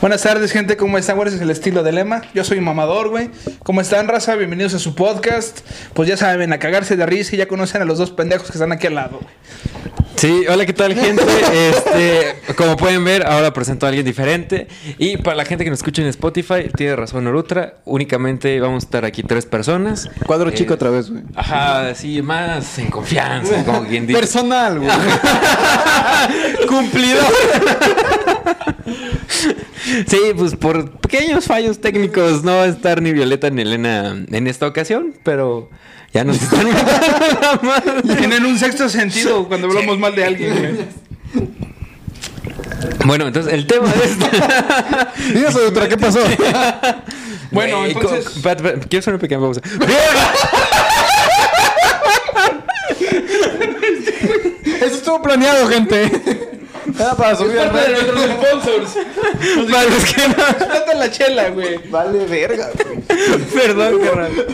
Buenas tardes, gente. ¿Cómo están? ¿Cuál es el estilo de lema? Yo soy Mamador, güey. ¿Cómo están, raza? Bienvenidos a su podcast. Pues ya saben, a cagarse de risa y ya conocen a los dos pendejos que están aquí al lado, güey. Sí, hola, ¿qué tal, gente? Este, como pueden ver, ahora presento a alguien diferente. Y para la gente que nos escucha en Spotify, tiene razón Orutra. Únicamente vamos a estar aquí tres personas. Cuadro Eh, chico otra vez, güey. Ajá, sí, más en confianza, como quien dice. Personal, güey. Cumplidor. Sí, pues por pequeños fallos técnicos no va a estar ni Violeta ni Elena en esta ocasión, pero ya nos están metiendo la madre. Tienen un sexto sentido cuando hablamos mal de alguien, güey. Bueno, entonces el tema de esta... Dinos, otra, ¿qué pasó? Bueno, entonces- quiero hacer una pequeña pausa. Eso estuvo planeado, gente. Era para subir al Parte de nuestros sponsors. Para los que no- la chela, güey. Vale, verga, güey. Perdón, carnal.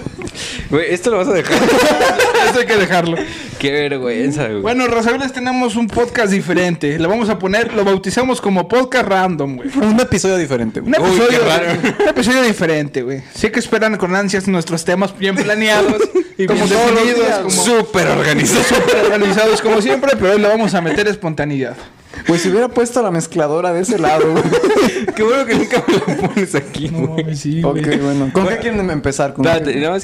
Güey, esto lo vas a dejar. Esto hay que dejarlo. Qué vergüenza, güey. Bueno, les tenemos un podcast diferente. Le vamos a poner, lo bautizamos como podcast random, güey. Un episodio diferente, güey. Un Uy, episodio, qué raro. un episodio diferente, güey. Sé que esperan con ansias nuestros temas bien planeados y Como bien definidos, como súper organizado. súper organizados como siempre, pero hoy le vamos a meter espontaneidad. Pues si hubiera puesto la mezcladora de ese lado, güey. Qué bueno que nunca me lo pones aquí, güey. sí, ok, bueno. ¿Con qué quieren empezar? ¿Con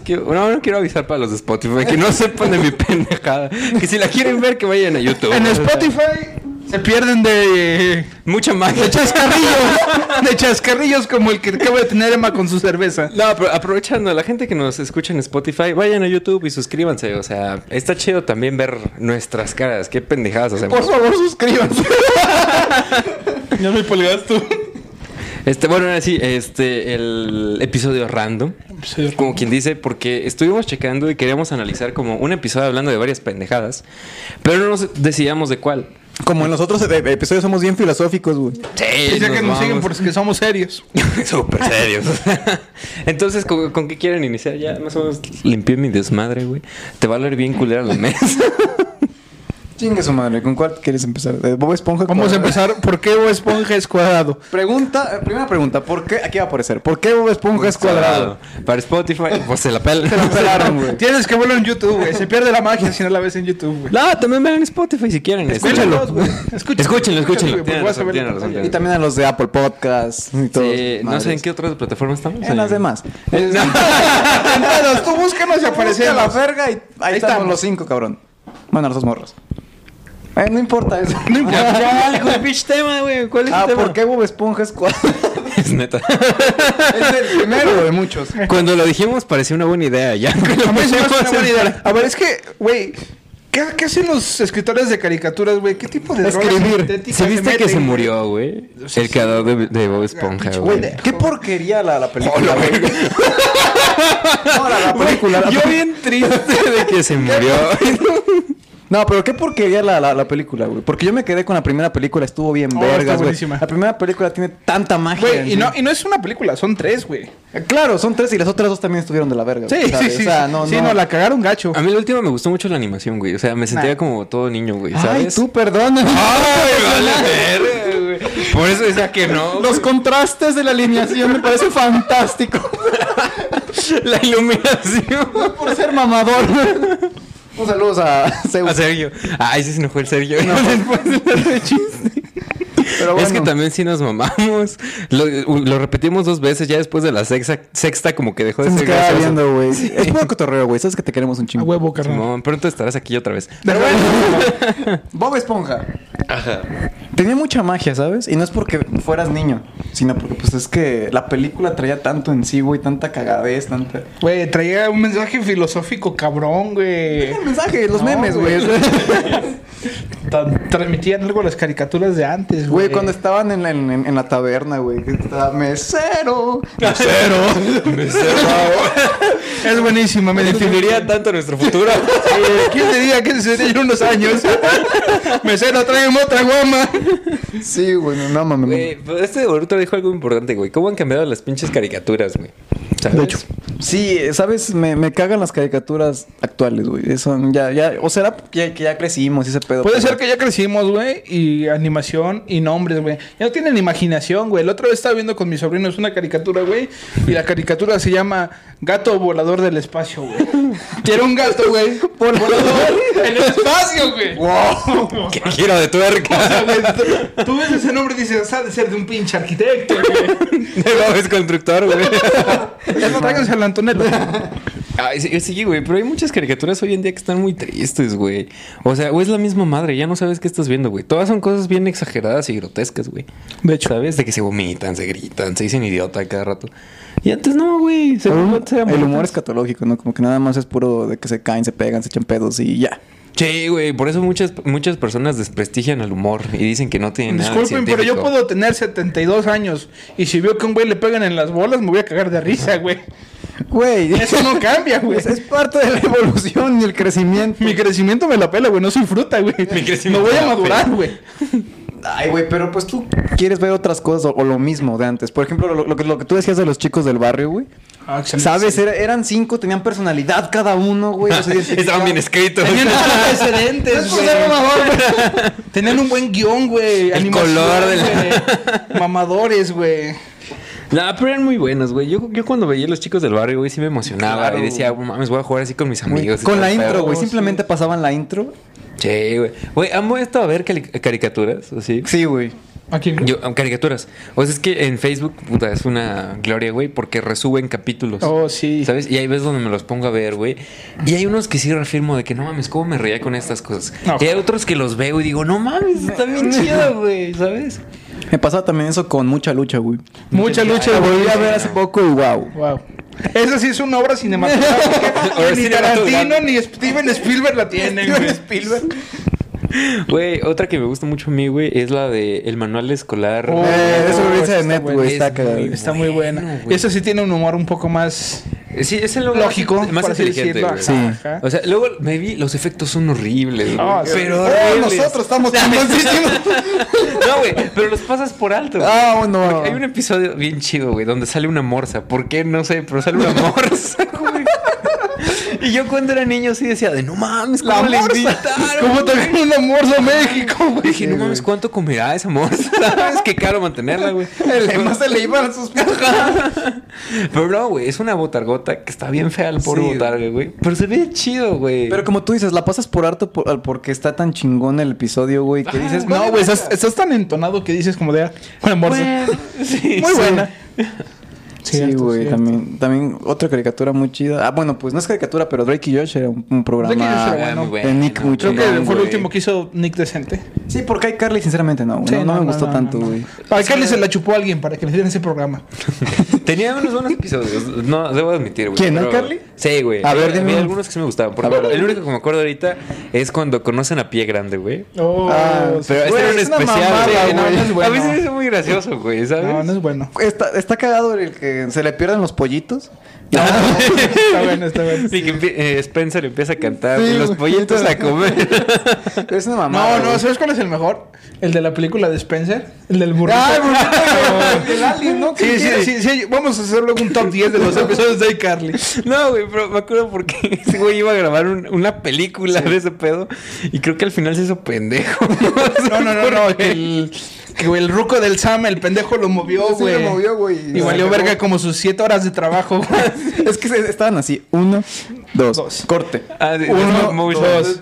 quiero, no, no quiero avisar para los de Spotify que no sepan de mi pendejada. Que si la quieren ver, que vayan a YouTube. En Spotify se pierden de, Mucha magia. de chascarrillos, de chascarrillos como el que acaba de tener Emma con su cerveza. No, pero aprovechando, la gente que nos escucha en Spotify, vayan a YouTube y suscríbanse. O sea, está chido también ver nuestras caras. Qué pendejadas hacemos. Por favor, suscríbanse. Ya me polgas tú. Este, bueno, ahora sí, este, el episodio random. Como quien dice, porque estuvimos checando y queríamos analizar como un episodio hablando de varias pendejadas, pero no nos decidíamos de cuál. Como en los otros e- episodios somos bien filosóficos, güey. Sí, Dice que nos siguen porque somos serios. Súper serios. Entonces, ¿con, con qué quieren iniciar? Ya más o menos limpié mi desmadre, güey. Te va a leer bien culera la mesa. Chingue su madre. ¿Con cuál quieres empezar? ¿De Bob Esponja? Vamos a empezar. ¿Por qué Bob Esponja es cuadrado? Pregunta, eh, primera pregunta. ¿Por qué? Aquí va a aparecer. ¿Por qué Bob Esponja es cuadrado? Para Spotify, pues se la. Se la pelaron, güey. Tienes que verlo en YouTube, güey. Se pierde la magia si no la ves en YouTube, güey. No, también vean en Spotify si quieren. Escúchalo, Escúchenlo. güey. Escúchalo, Escúchenlo, escúchenlo. Y también a los de Apple Podcast y todo. Sí, no sé en qué otras plataformas estamos. En las demás. En tú búscanos y Aparece la verga y ahí, estamos. los cinco, cabrón. Bueno, los dos morros. Eh, no importa eso. No importa. Ya, hijo de pinche tema, güey. ¿Cuál es Ah, el tema? ¿por qué Bob Esponja es cuadrado? Es neta. es el primero de muchos. Cuando lo dijimos parecía una buena idea. Ya A mí se me hace pusimos una buena en- idea. A ver, es que, güey, ¿qué, qué hacen los escritores de caricaturas, güey? ¿Qué tipo de Escribir. ¿Sí viste que se murió, güey? Sí, El creador de, de Bob Esponja, güey. Qué porquería la, la película. Güey. güey. No, la, la película. la Yo bien triste de que se murió. No, pero qué porquería la, la, la película, güey. Porque yo me quedé con la primera película, estuvo bien Oh, vergas, güey. La primera película tiene tanta magia. Güey, y sí. no, y no es una película, son tres, güey. Eh, Claro, son tres y las otras dos también estuvieron de la verga. Sí, sí, sí. O sea, sí. no, sí, no. no, la cagaron gacho. A mí la última me gustó mucho la animación, güey. O sea, me sentía Nah. como todo niño, güey. Ay, tú, perdón. Ay, vale, verga, güey. Por eso decía que no. Los contrastes de la alineación me parece fantástico. La iluminación. Por ser mamador. Un saludo a. A Sergio. Ay, sí se enojó el Sergio. Después de chiste. Pero bueno. Es que también sí nos mamamos. Lo, lo repetimos dos veces, ya después de la sexta, sexta como que dejó de ser gracioso. viendo, güey. Es puro cotorreo, güey. Sabes que te queremos un A chingo. huevo, carnal. Simón, pronto estarás aquí otra vez. Pero bueno. Bob Esponja. Ajá. Tenía mucha magia, ¿sabes? Y no es porque fueras niño, sino porque pues es que la película traía tanto en sí, güey, tanta cagadez, tanta... Güey, traía un mensaje filosófico cabrón, güey. El mensaje, los No, memes, güey. Transmitían algo las caricaturas de antes, güey. Güey, cuando estaban en la, en, en la taberna, güey, estaba mesero. Es buenísima, me definiría. tanto nuestro futuro. ¿Quién te diría que sería en unos años? Mesero, tráeme otra guama. Sí, güey, no, mames. Güey, pero este de Boruto dijo algo importante, güey. ¿Cómo han cambiado las pinches caricaturas, güey? ¿sabes? De hecho. Sí, ¿sabes? Me, me cagan las caricaturas actuales, güey. Eso ya, ya. O será que, que ya crecimos y ese pedo. Puede pero- ser que ya crecimos, güey, y animación y nombres, güey. Ya no tienen imaginación, güey. El otro día estaba viendo con mis sobrinos una caricatura, güey, y la caricatura se llama Gato Volador del Espacio, güey. Quiero un gato, güey. Volador en el espacio, güey. ¡Wow! ¡Qué giro de O sea, tuerca! güey, tú- ves ese nombre y dices, ha de ser de un pinche arquitecto, güey. no es constructor, güey. Ya no traigas al Antonello. Ay, sí, sí, güey, pero hay muchas caricaturas hoy en día que están muy tristes, güey. O sea, o es la misma madre, ya no sabes qué estás viendo, güey. Todas son cosas bien exageradas y grotescas, güey. De hecho. ¿Sabes? De que se vomitan, se gritan, se dicen idiota cada rato. Y antes no, güey. El humor es catológico, ¿no? Como que nada más es puro de que se caen, se pegan, se echan pedos y ya. Sí, güey, por eso muchas, muchas personas desprestigian al humor y dicen que no tienen nada Disculpen, pero yo puedo tener 72 años y si veo que a un güey le pegan en las bolas, me voy a cagar de risa, güey. Güey, Eso no cambia, güey. es, es parte de la evolución y el crecimiento. Mi crecimiento me la pela, güey. No soy fruta, güey. Mi crecimiento No voy a madurar, güey. Ay, güey, pero pues tú quieres ver otras cosas o, o lo mismo de antes. Por ejemplo, lo, lo que, lo que tú decías de los chicos del barrio, güey. Ah, ¿Sabes? Era- eran cinco, tenían personalidad cada uno, güey. Estaban bien escritos. Tenían antecedentes, güey. ser mamador, güey. Tenían un buen guion, güey. El color del- güey. Mamadores, güey. No, pero eran muy buenos, güey. Yo, yo cuando veía a los chicos del barrio, güey, sí me emocionaba. Claro. Y decía, "Oh, mames, voy a jugar así con mis amigos. Con la pedo". intro, güey. Simplemente pasaban la intro. Sí, güey. Güey, amo esto a ver caricaturas, así. Sí, güey. Aquí. Yo, um, caricaturas. O sea, es que en Facebook, puta, es una gloria, güey, porque resuben capítulos. Oh, sí. ¿Sabes? Y hay veces donde me los pongo a ver, güey. Y hay unos que sí reafirmo de que no mames, ¿cómo me reía con estas cosas? No. Y hay otros que los veo y digo, no mames, está bien chido, güey, ¿sabes? Me pasaba también eso con mucha lucha, güey. Mucha lucha, güey. volví a ver hace poco y wow. Wow. Esa sí es una obra cinematográfica. Ni. Tarantino ni Steven Spielberg la tienen, güey. Güey, otra que me gusta mucho a mí, güey, es la de el manual escolar. Oh, Eh, eso lo dice de está net, güey. Está Es cagado. muy Está muy buena. Bueno, güey. Esa sí tiene un humor un poco más Sí, es el lógico, más, inteligente. Sí. O sea, luego me vi, los efectos son horribles. Ah, pero Oh, horribles. nosotros estamos chingoncísimos. No, güey, pero los pasas por alto. Ah, bueno. Porque Hay un episodio bien chido, güey, donde sale una morsa. ¿Por qué? No sé, pero sale una morsa, güey. Y yo cuando era niño sí decía de no mames, ¿cómo La le invitaron? ¿Cómo güey?" te un morsa a México, güey? Dije, no mames, ¿cuánto comerá esa morsa? ¿Sabes? Qué caro mantenerla, güey. El más se le iban sus Pero no, güey, es una botargota que está bien fea el pobre Sí, botarga, güey. Pero se ve chido, güey. Pero como tú dices, la pasas por harto por- al- porque está tan chingón el episodio, güey, que dices, No, güey, estás, estás tan entonado que dices como de ah, una morsa. Bueno, sí. Muy buena. Sí, Cierto, güey, cierto. también, también otra caricatura muy chida. Ah, bueno, pues no es caricatura, pero Drake y Josh era un, un programa Drake y Josh era bueno. muy bueno. de Nick muy Creo que fue el último que hizo Nick decente. Sí, porque hay Carly, sinceramente, no, güey, Sí, no, no me gustó no, tanto, no. güey. Para que se la chupó a alguien para que le dieran ese programa. Tenía unos buenos episodios. No, debo admitir, güey. ¿Quién, no, Carly? Sí, güey. A ver, dime Había un- algunos que sí me gustaban. Por ejemplo, el único que me acuerdo ahorita es cuando conocen a Pie Grande, güey. Oh, Ah, sí. Pero este era un es especial, mamada, güey. no, no es bueno. A mí se me hizo muy gracioso, güey, ¿sabes? no, no es bueno. Está, está cagado el que se le pierden los pollitos. está bueno, está bueno. Y que empie- eh, Spencer empieza a cantar Sí, y los pollitos a comer. Es una mamada. No, no. ¿sabes cuál es el mejor? El de la película de Spencer. El del burrito. Ah, el burrito, el alien, ¿no? Sí, sí, sí, sí. Vamos a hacer luego un top 10 de los episodios de iCarly. No, güey, pero me acuerdo porque ese güey iba a grabar un- una película de ese pedo y creo que al final se hizo pendejo. No, no, no, no. El, que el ruco del Sam, el pendejo, lo movió, Sí, güey. lo movió, güey. Y valió verga como sus 7 horas de trabajo, güey. Es que estaban así. Uno, dos, Dos. corte. Ah, de- Uno, dos,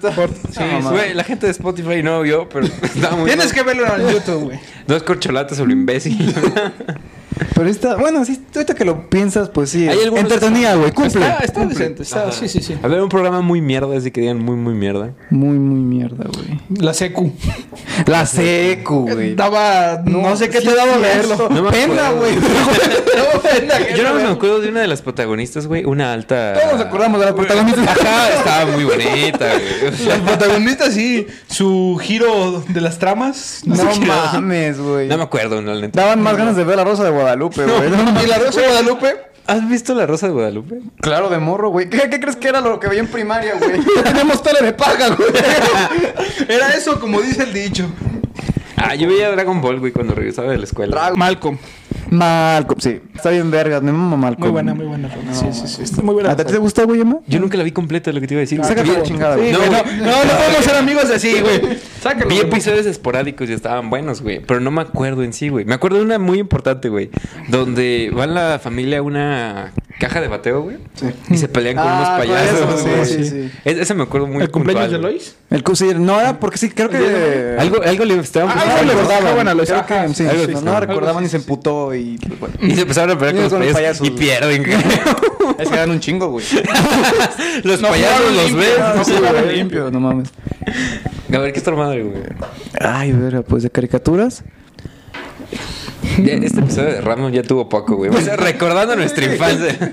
Sí, mamá. güey, la gente de Spotify no vio, pero estaba muy Tienes que verlo en YouTube, güey. Dos corcholatas sobre imbécil. Pero está, bueno, sí, ahorita que lo piensas, pues sí. Entretenida, güey, cumple. Está, está cumple. decente. Está, sí, sí, sí. A ver, un programa muy mierda, así que digan muy, muy mierda. Muy, muy mierda, güey. La secu. La secu, güey. Daba. No, sé qué sí te daba cierto. No me Pena, acuerdo. güey. Daba pena Yo no me acuerdo de una de las protagonistas, güey, una alta. Todos nos acordamos de la protagonista. Ajá, estaba muy bonita, güey. Las protagonistas, sí. Su giro de las tramas. No mames, güey. No me acuerdo, no, la. Daban más ganas de ver la Rosa de Guadalupe, güey. No, Y la Rosa de Guadalupe. ¿Has visto La Rosa de Guadalupe? Claro, de morro, güey. ¿Qué, qué crees que era lo que veía en primaria, güey? Tenemos tele de paga, güey. Era eso, como dice el dicho. Ah, yo veía Dragon Ball, güey, cuando regresaba de la escuela. Malcolm. Malcolm, sí. Está bien vergas, me mama Malcolm. Muy buena, muy buena. sí, sí, sí. Está muy buena. ¿A ti te gusta, güey, Emma? Yo nunca la vi completa, lo que te iba a decir. Sácate la chingada, Sí, güey. No, güey, no, no, no podemos ser amigos así, güey. Sácalo. Vi güey. episodios esporádicos y estaban buenos, güey. Pero no me acuerdo en sí, güey. Me acuerdo de una muy importante, güey. Donde va la familia a una caja de bateo, güey. Y se pelean con Ah, unos con payasos, güey. sí, sí, sí. Es- Ese me acuerdo muy ¿El cumpleaños de puntual. Lois? El sí, no era porque sí, creo que. Algo, algo le estaban Ah, algo le recordaban. sí, algo no, sí, no algo recordaban sí, y se sí. Y pues, bueno. Y se empezaron a pelear con los Con los payasos, payasos, y pierden. Es que eran un chingo, güey. los No payasos los ven. no jugaron güey, limpio. no mames. A ver, ¿qué es tu madre, güey? Ay, verga, pues de caricaturas. Ya, Este episodio de Ramón ya tuvo poco, güey. O sea, recordando nuestra infancia.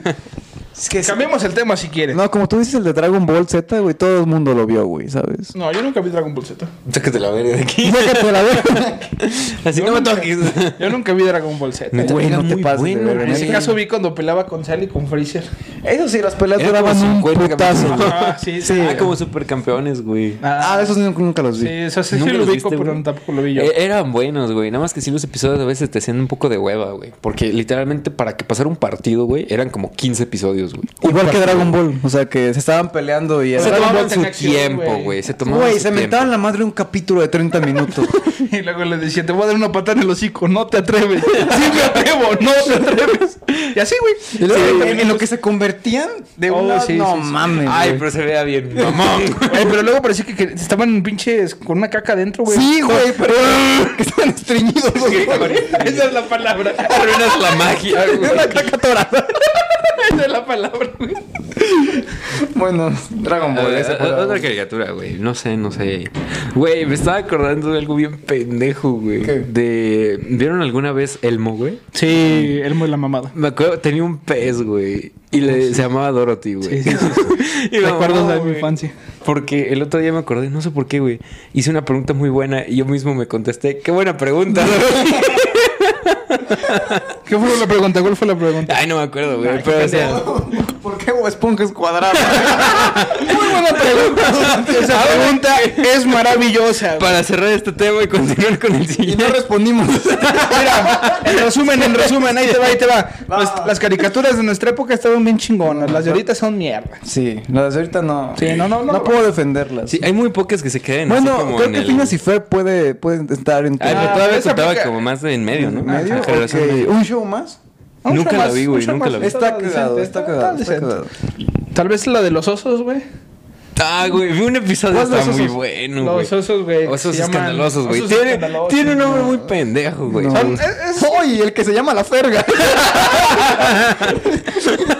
Es que Cambiemos el tema si quieres. No, como tú dices el de Dragon Ball Z, güey, todo el mundo lo vio, güey, ¿sabes? No, yo nunca vi Dragon Ball Z. Sácate la verga de aquí. Sácate la verga. Así Yo no me nunca- toques. Yo nunca vi Dragon Ball Z. Güey, no te pases bueno, En ese caso vi cuando peleaba con Sally y con Freezer. Eso sí, las peleas duraban un 50 putazo. Ah, sí, sí. Ah, como supercampeones, güey. Ah, esos nunca, nunca los vi. Sí, eso sí, sí ¿Nunca lo los ubico, viste, pero tampoco lo vi yo. Eh, eran buenos, güey. Nada más que sí los episodios a veces te hacían un poco de hueva, güey. Porque literalmente para que pasara un partido, güey, eran como 15 episodios, güey. Igual que Dragon Ball, o sea, que se estaban peleando y Se tomaban su tiempo, güey. Se tomaban Güey, su se mentaban la madre un capítulo de 30 minutos. Y luego le decía, te voy a dar una patada en el hocico, no te atreves. Sí me atrevo, no te atreves. Y así, güey. Sí, en, en lo que se convertían de Oh, una... sí, no sí, mames, Ay, güey. pero se vea bien mamón. Ay, pero luego parecía que, que estaban pinches con una caca adentro, güey. Sí, güey, pero... que estaban estreñidos, güey. Esa es la palabra. Arruinas la magia, güey. Una caca torada. Esa es la palabra, güey. Bueno, Dragon Ball. Eh, ese fue la- otra caricatura, güey. No sé, no sé. Güey, me estaba acordando de algo bien pendejo, güey. ¿Qué? De. ¿Vieron alguna vez Elmo, güey? Sí, Elmo es la mamada. Me acuerdo, tenía un pez, güey. Y le, se llamaba Dorothy, güey. Sí, sí, Y me Recuerdos mamó, de mi güey. infancia. Porque el otro día me acordé, no sé por qué, güey. Hice una pregunta muy buena y yo mismo me contesté. Qué buena pregunta, Dorothy. ¿Qué fue la pregunta? ¿Cuál fue la pregunta? Ay, no me acuerdo, güey. Ay, qué Pero, o sea, ¿Por qué Bob Esponja es cuadrado? Muy buena pregunta. Esa pregunta es maravillosa. para cerrar este tema y continuar con el y siguiente. no respondimos. Mira, en resumen, en resumen, ahí te va, ahí te va. Las, las caricaturas de nuestra época estaban bien chingonas. Las de ahorita son mierda. sí, las de ahorita no. Sí, no, no, no. No puedo defenderlas. Sí, hay muy pocas que se queden así bueno, como creo en que el... Phineas y puede, puede estar en Ay, pero Ah, todavía contaba como más de en medio, ¿no? medio. Ajá, generación Ok, medio. ¿Un show más? Un Nunca show la más, vi, güey, nunca más. la vi. Está cagado, está cagado, está cagado. Tal vez la de los osos, güey. Ah, güey, vi un episodio ¿Cuál de está los muy osos? bueno, güey. Los osos, güey. Osos escandalosos, güey. osos Tiene, un nombre muy pendejo, güey. No. El que se llama La Ferga.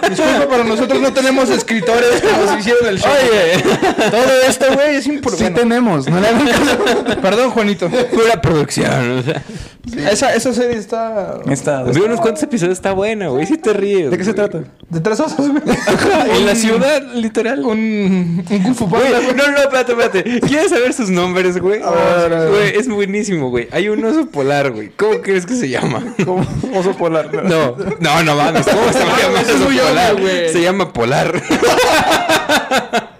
Disculpa, pero nosotros no tenemos escritores que nos hicieron el show. Oye, Todo esto, güey, es Sí importante. tenemos. No le hagan caso. Perdón, Juanito. pura producción. O sea, Esa, esa serie está... Está. vi unos cuantos episodios, está buena, güey. Sí te ríes. ¿De qué se trata? De tres osos, güey. En la ciudad, literal. Un, un Kung Fu Panda, no, no, espérate, espérate. ¿Quieres saber sus nombres, güey? ver, a ver. Güey, es buenísimo, güey. Hay un oso polar, güey. ¿Cómo crees que se llama? Como oso polar. No, no, no mames. ¿Cómo se llama Ese es oso muy polar? Se llama polar.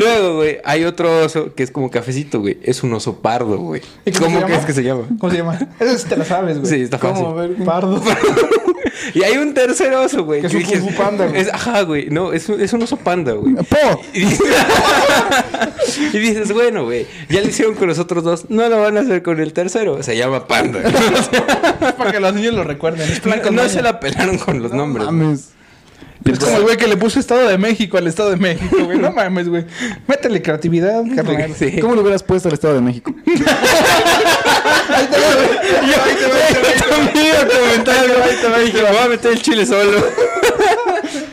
Luego, güey, hay otro oso que es como cafecito, güey. Es un oso pardo, güey. ¿Y cómo ¿Cómo, se crees que se llama? ¿Cómo se llama? Esa sí te la sabes, güey. Sí, está fácil. ¿Cómo? A ver. Pardo. Y hay un tercer oso, güey. Que es un dices- Panda, güey. es- Ajá, güey. No, es, un- es un oso panda, güey. ¡Po! Y dices, y dices, bueno, güey, ya lo hicieron con los otros dos, no lo van a hacer con el tercero, se llama Panda. Para que los niños lo recuerden. Es no no se la pelaron con los nombres. güey. Mames. Es como el güey que le puso Estado de México al Estado de México, güey. No mames, güey. Métele creatividad, carnal. Sí. ¿Cómo le hubieras puesto al Estado de México? Ahí te va, güey. Yo, Ahí te va, ahí te va, ahí te va. también iba a comentar, güey. Dije, me voy a meter el chile solo.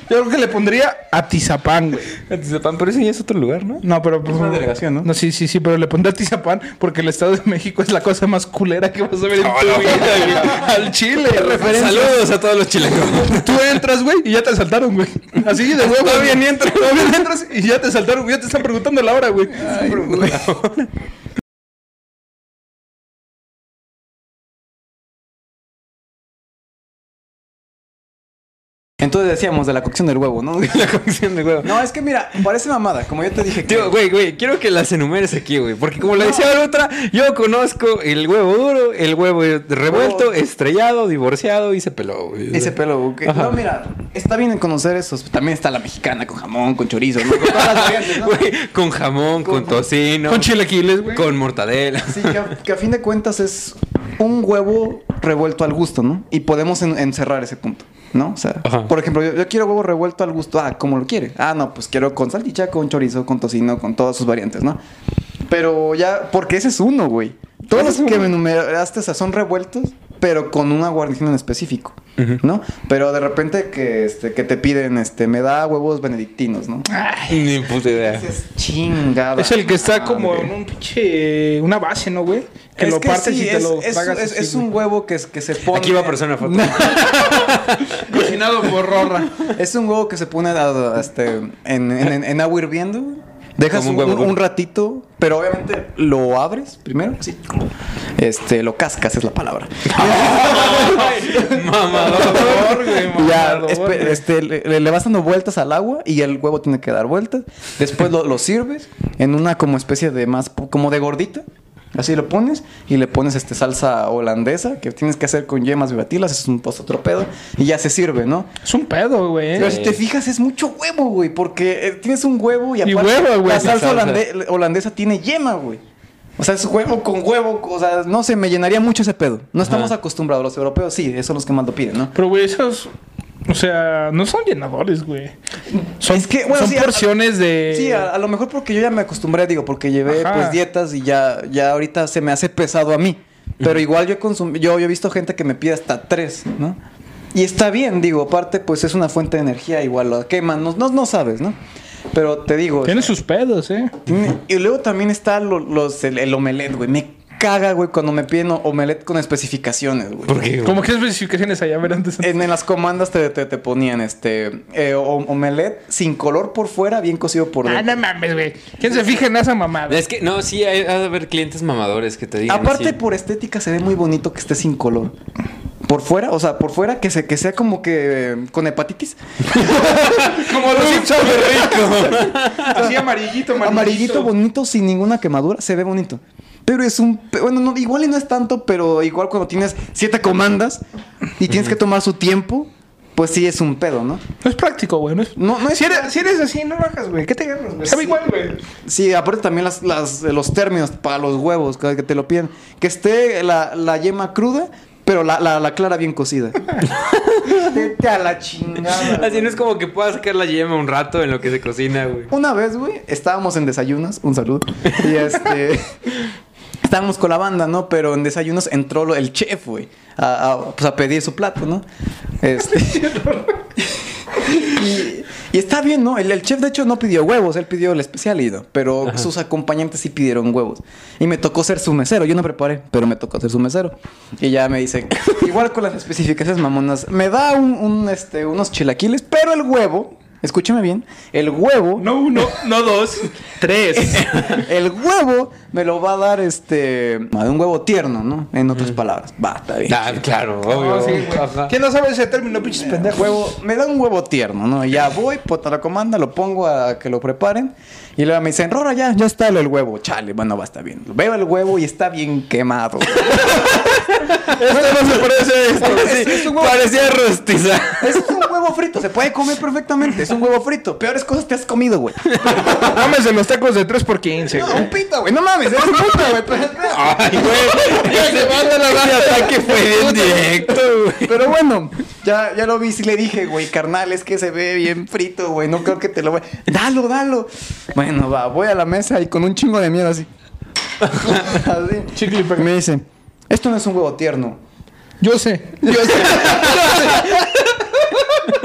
Yo creo que le pondría Atizapán, güey. Atizapán, pero ese ya es otro lugar, ¿no? No, pero... Pues, una delegación, ¿no? No, sí, sí, sí, pero le pondría Atizapán porque el Estado de México es la cosa más culera que vas a ver en tu vida, güey. Al Chile. Saludos a todos los chilenos. Tú entras, güey, y ya te saltaron, güey. Así de huevo. Todavía ni entras. Todavía entras y ya te saltaron, güey. Ya te están preguntando la hora, güey. Entonces decíamos de la cocción del huevo, ¿no? La cocción de huevo. No, es que mira, parece mamada, como yo te dije. que- Tío, güey, güey, quiero que las enumeres aquí, güey. Porque como le decía la otra, yo conozco el huevo duro, el huevo revuelto, estrellado, divorciado y se peló, güey. Ese pelo, ok. Ajá. No, mira, está bien en conocer esos. También está la mexicana con jamón, con chorizo, ¿no? Con variantes, ¿no? Güey, con jamón, con, Con- tocino, Con chilaquiles, güey. con mortadela. Sí, que a, que a fin de cuentas es un huevo revuelto al gusto, ¿no? Y podemos en- encerrar ese punto, ¿no? O sea, Ajá. por ejemplo, yo, yo quiero huevo revuelto al gusto. Ah, ¿cómo lo quiere? Ah, no, pues quiero con salchicha, con chorizo, con tocino, con todas sus variantes, ¿no? Pero ya, porque ese es uno, güey. Todos los que me enumeraste, o sea, son revueltos, pero con una guarnición en específico. ¿no? Pero de repente que, este, que te piden, este, me da huevos benedictinos, ¿no? Ni puta idea. Dices, chingada. Es el que está como en un pinche. Una base, ¿no, güey? Que Es lo partes sí, y te es, lo es- tragas. es- es un huevo que, es- que se pone. Aquí va a aparecer una foto. Cocinado por Rorra. Es un huevo que se pone a- a- este, en, en- en agua hirviendo. Dejas un, un huevo un- duro. un ratito, pero obviamente lo abres primero, sí. Este, lo cascas es la palabra. Mamador, güey. Ya, este, le, le vas dando vueltas al agua y el huevo tiene que dar vueltas. Después lo, lo sirves en una como especie de más, como de gordita. Así lo pones y le pones este salsa holandesa que tienes que hacer con yemas vivatilas, es un pozo otro pedo y ya se sirve, ¿no? Es un pedo, güey. Pero si te fijas es mucho huevo, güey, porque eh, tienes un huevo y Y aparte huevo, güey. la salsa Salsa. holande- holandesa tiene yema, güey. O sea, es huevo con huevo, o sea, no sé, me llenaría mucho ese pedo. No estamos Ajá. acostumbrados, los europeos sí, esos son los que más lo piden, ¿no? Pero, güey, esos. O sea, no son llenadores, güey. Son, Es que, bueno, son sí, a- porciones de. Sí, a, a lo mejor porque yo ya me acostumbré, digo, porque llevé Ajá. pues dietas y ya, ya ahorita se me hace pesado a mí. Pero igual yo he consum- yo, yo he visto gente que me pide hasta tres, ¿no? Y está bien, digo, aparte pues es una fuente de energía, igual lo queman, no, no, no sabes, ¿no? Pero te digo... Tiene sus pedos, ¿eh? y luego también está lo- los, el, el omelette, güey. Me caga, güey, cuando me piden o- omelette con especificaciones, güey. ¿Por qué? güey? ¿Cómo qué especificaciones hay? A ver, antes. En, en las comandas te, te, te ponían este eh, o- omelette sin color por fuera, bien cocido por Ah, dentro. no mames, güey. ¿Quién se fija en esa mamada? Es que, no, sí, hay, ha de haber clientes mamadores que te digan. Aparte, sí. por estética se ve muy bonito que esté sin color. Por fuera, o sea, por fuera que, se, que sea como que eh, con hepatitis. Como los Simpsons rico. Así amarillito, amarillito. Amarillito, bonito, sin ninguna quemadura, se ve bonito. Pero es un... Bueno, no, igual y no es tanto, pero igual cuando tienes siete comandas y tienes que tomar su tiempo, pues sí es un pedo, ¿no? No es práctico, güey. No es... No, no es... Si eres, si eres así, no lo hagas, güey. ¿Qué te agarras, güey? Sabe Sí. igual, güey. Sí, aparte también las, las- los términos para los huevos, que que te lo piden. Que esté la, la yema cruda, pero la, la, la clara bien cocida. Vete a la chingada. Así no es como que puedas sacar la yema un rato en lo que se cocina, güey. Una vez, güey, estábamos en desayunos, un saludo. Y este. estábamos con la banda, ¿no? Pero en desayunos entró el chef, güey, a, a, pues a pedir su plato, ¿no? Este. y, y está bien, ¿no? El, el chef, de hecho, no pidió huevos, él pidió el especialito, pero sus acompañantes sí pidieron huevos. Y me tocó ser su mesero, yo no preparé, pero me tocó ser su mesero. Y ya me dice, igual con las especificaciones mamonas, me da un, un, este, unos chilaquiles, pero el huevo, escúchame bien, el huevo No uno, no dos, tres. el huevo me lo va a dar este. Un huevo tierno, ¿no? En otras palabras. Va, está bien. Ah, claro, obvio. Sí. ¿Quién no sabe ese término, pinches pendejos? Huevo, me da un huevo tierno, ¿no? Ya voy, puta la comanda, lo pongo a que lo preparen. Y luego me dicen, Rora, ya, ya está el huevo. Chale, bueno, va, está bien. Veo el huevo y está bien quemado. Esto no se parece a esto. Es- es un huevo- Parecía rostiza. es un huevo frito, se puede comer perfectamente. Es un huevo frito. Peores cosas te has comido, güey. Mames en los tacos de 3 por 15 No, güey. un pito, güey. No mames, eres puta, güey. Pero- Ay, güey. Ese ataque fue bien directo, güey. Pero bueno, ya, ya lo vi y le dije, güey, carnal, es que se ve bien frito, güey. No creo que te lo voy. Dalo, dalo. Bueno, va, voy a la mesa y con un chingo de miedo así. así. Chicle y pega. Me dice, esto no es un huevo tierno. Yo sé. Yo sé.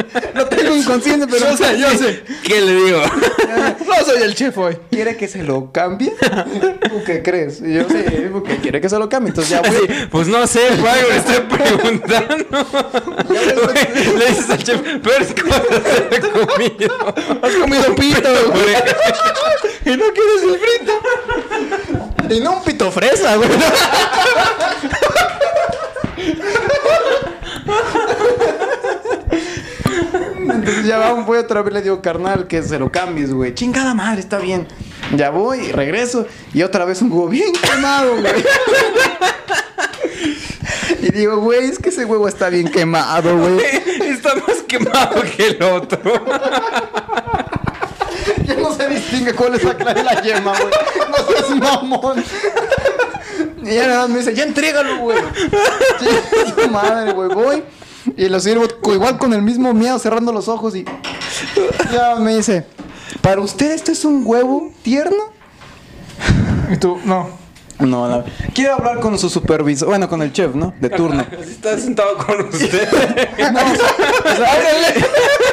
no tengo inconsciente, pero Yo sé, yo sé. ¿Qué le digo? No soy el chef hoy. ¿Quiere que se lo cambie? ¿Tú qué crees? Y yo, sí, porque quiere que se lo cambie. Entonces ya voy. Pues no sé, que le estoy preguntando. Le dices al chef, peores cosas he comido. Has comido pito, güey. y no quieres el frito. Y no un pito fresa, güey. Ya voy otra vez, le digo, carnal, que se lo cambies, güey. Chingada madre, está bien. Ya voy, regreso y otra vez un huevo bien quemado, güey. Y digo, güey, es que ese huevo está bien quemado, güey. Está más quemado que el otro. Ya no se distingue cuál es la clara de la yema, güey. No seas mamón. Y ya nada más me dice, ya entrégalo, güey. Madre, güey. Voy y lo sirvo igual con el mismo miedo, cerrando los ojos y... Ya me dice, ¿para usted esto es un huevo tierno? Y tú, no. No, no. Quiero hablar con su supervisor, bueno, con el chef, ¿no? De turno. Está sentado con usted. No, o sea,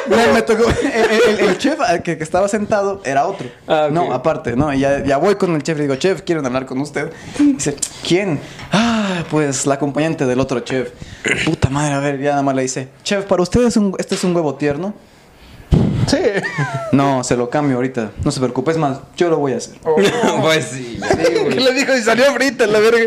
me, me tocó. El, el- el chef que, que estaba sentado era otro. Ah, ok. No, aparte, no. Y ya, ya voy con el chef y digo, chef, quieren hablar con usted. Dice, ¿quién? Ah, pues la acompañante del otro chef. Puta madre, a ver, ya nada más le dice, chef, ¿para usted es un, este es un huevo tierno? Sí. No, se lo cambio ahorita. No se preocupe, es más, yo lo voy a hacer. pues sí. ¿Qué le dijo? Y salió frita la verga.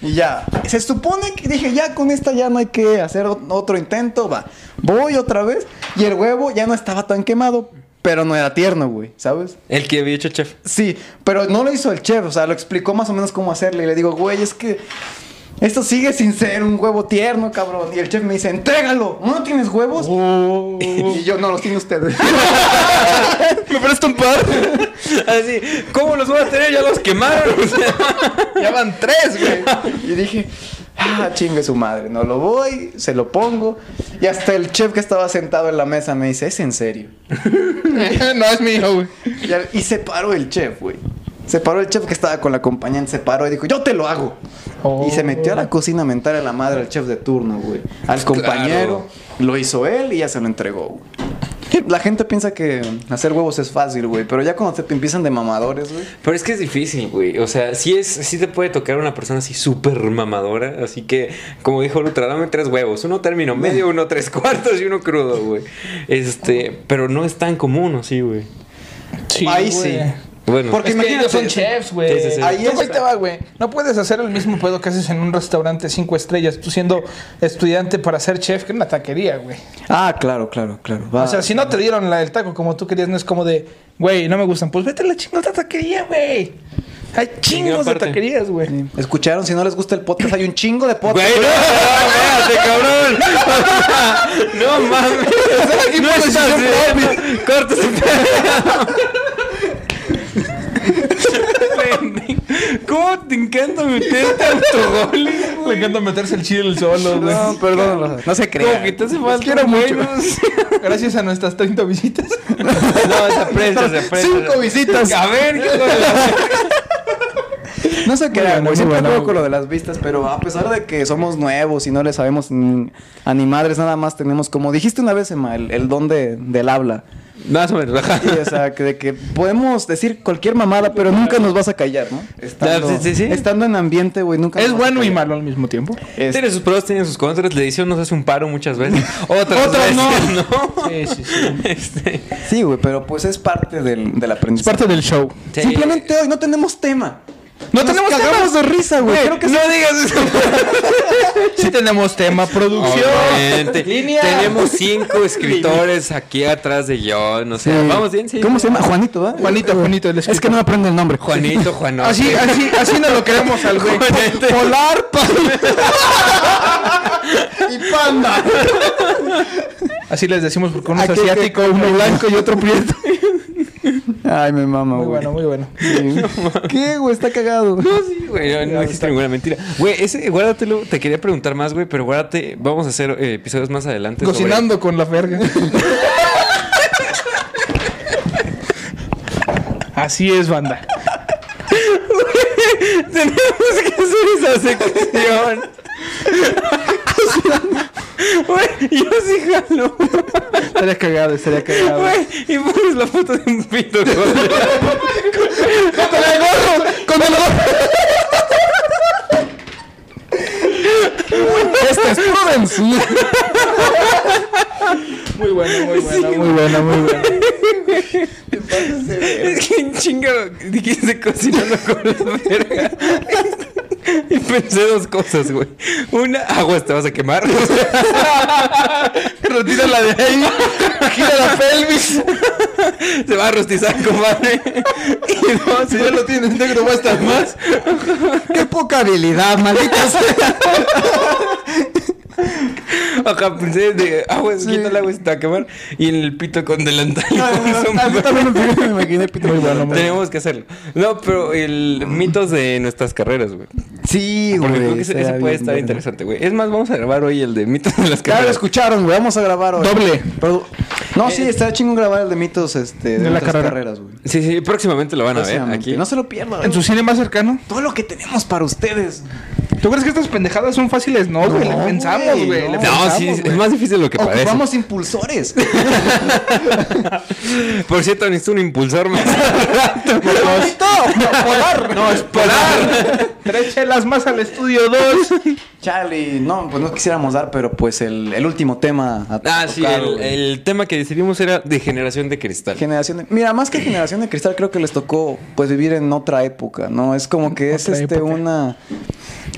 Y ya, se supone que dije, ya con esta ya no hay que hacer otro intento, va. Voy otra vez y el huevo ya no estaba tan quemado, pero no era tierno, güey, ¿sabes? El que había hecho chef. Sí, pero no lo hizo el chef, o sea, lo explicó más o menos cómo hacerle y le digo, güey, es que esto sigue sin ser un huevo tierno, cabrón. Y el chef me dice, entrégalo, ¿no tienes huevos? Y yo, no los tiene usted. ¿Me presta un par? Así, ¿cómo los voy a tener? Ya los quemaron. Ya van tres, güey. Y dije, ah, chingue su madre, no lo voy, se lo pongo. Y hasta el chef que estaba sentado en la mesa me dice, ¿es en serio? no es mío, güey. Y se paró el chef, güey. Se paró el chef que estaba con la acompañante, se paró y dijo, yo te lo hago. Oh. Y se metió a la cocina a mentar a la madre al chef de turno, güey. Al compañero, lo hizo él y ya se lo entregó, güey. La gente piensa que hacer huevos es fácil, güey. Pero ya cuando te empiezan de mamadores, güey. Pero es que es difícil, güey. O sea, sí, es, sí te puede tocar una persona así súper mamadora. Así que, como dijo Lutra, dame tres huevos. Uno término medio, uno tres cuartos y uno crudo, güey. Este, pero no es tan común así, güey. Sí, Ahí güey. sí. Bueno, Porque Es que ellos son chefs, güey. Sí, sí, sí. Ahí es, ahí te va, güey. No puedes hacer el mismo pedo que haces en un restaurante cinco estrellas. Tú siendo estudiante para ser chef, que en una taquería, güey. Ah, claro, claro, claro. Va. O sea, si no te dieron la, el taco como tú querías, no es como de, güey, no me gustan. Pues vete a la chingada taquería, güey. Hay chingos de taquerías, güey. Sí. Escucharon, si no les gusta el podcast, hay un chingo de Güey, podcast. no, espérate, cabrón. No mames. No estás bien. Corta ese pedo. ¿Cómo te encanta meterte autogoles, Le encanta meterse el chile el solo, güey. No, perdón, no se crean. Como que te hace falta quiero mucho. Gracias a nuestras 30 visitas. No, se aprecia, se aprecia. Cinco visitas. A ver, ¿qué No se crean, bueno, Siempre bueno, con lo de las vistas, pero a pesar de que somos nuevos y no le sabemos ni a ni madres, nada más tenemos, como dijiste una vez, Emma, el, el don de, del habla. Más o menos, ajá. Sí, o sea, que, de que podemos decir cualquier mamada, pero nunca nos vas a callar, ¿no? Estando, sí, sí, sí. estando en ambiente, güey, nunca Es nos vas a bueno y malo al mismo tiempo. Es- Tiene sus pros, tiene sus contras. La edición nos hace un paro muchas veces. Otras, Otras veces no. no. Sí, sí, sí. Este, Sí, güey, pero pues es parte del, del Es aprendizaje. parte del show. sí. Simplemente hoy no tenemos tema. No Nos tenemos cagamos tema. de risa, güey. Creo que no digas eso. Sí tenemos tema, producción. Obviamente. Línea. Tenemos cinco escritores aquí atrás de yo. No sé. Sí. Vamos bien, sí. ¿Cómo se llama? Juanito, ¿verdad? Juanito, Juanito, el Es que no me aprendo el nombre. Juanito, Juanote. Así, así, así no lo queremos al güey. Polar, y panda. Así les decimos porque uno es asiático, uno blanco y otro prieto. Ay, me mama, Muy güey. bueno, muy bueno. Sí. ¿Qué, güey? Está cagado. No, sí, güey, no, no existe ninguna mentira. Güey, ese, guárdatelo. Te quería preguntar más, güey, pero guárdate. Vamos a hacer eh, episodios más adelante. sobre- Cocinando con la verga. Así es, banda. Tenemos que hacer esa sección. Güey, yo sí jalo. Estaría cagado, estaría cagado. Güey, y pones la foto de un pito. ¡Con el gorro! ¡Con el gorro! Este es Prudence. Muy bueno, muy bueno, muy bueno, muy bueno. Es que en chinga dijiste cocinando con la verga. Y pensé dos cosas, güey. Una, aguas, te vas a quemar. Retírala de ahí. Gira la pelvis. Se va a rostizar, compadre. Y no, si ya lo tienes negro, va a estar más. Qué poca habilidad, maldita sea. Ajá, pensé de agua, sí. quita el agua, se te va a quemar. Y en el pito con delantal. con sombrero. Yo también me imaginé pito. Tenemos que hacerlo. No, pero el mitos de nuestras carreras, güey. Sí, Porque güey. creo que ese, puede bien estar interesante, güey. Es más, vamos a grabar hoy el de mitos de las Ya lo carreras. escucharon, güey. Vamos a grabar hoy. Doble. Pero- no, sí, está chingón grabar el de mitos este, de, De la nuestras carrera. carreras, güey. Sí, sí, próximamente lo van a ver aquí. No se lo pierdan. En su cine más cercano. Todo lo que tenemos para ustedes. ¿Tú crees que estas pendejadas son fáciles? No, güey. No, le pensamos, güey, no. le No, pensamos, sí, es más difícil de lo que parece. Ocupamos impulsores. Por cierto, necesito un impulsor más. ¡Polar! No, es polar. Tres chelas más al estudio 2. Charlie, no, pues no quisiéramos dar, pero pues el, el último tema. a Ah, sí, el, tema que decidimos era de generación de cristal. Generación de- Mira, más que generación de cristal, creo que les tocó pues vivir en otra época, ¿no? Es como que es Otra este época. una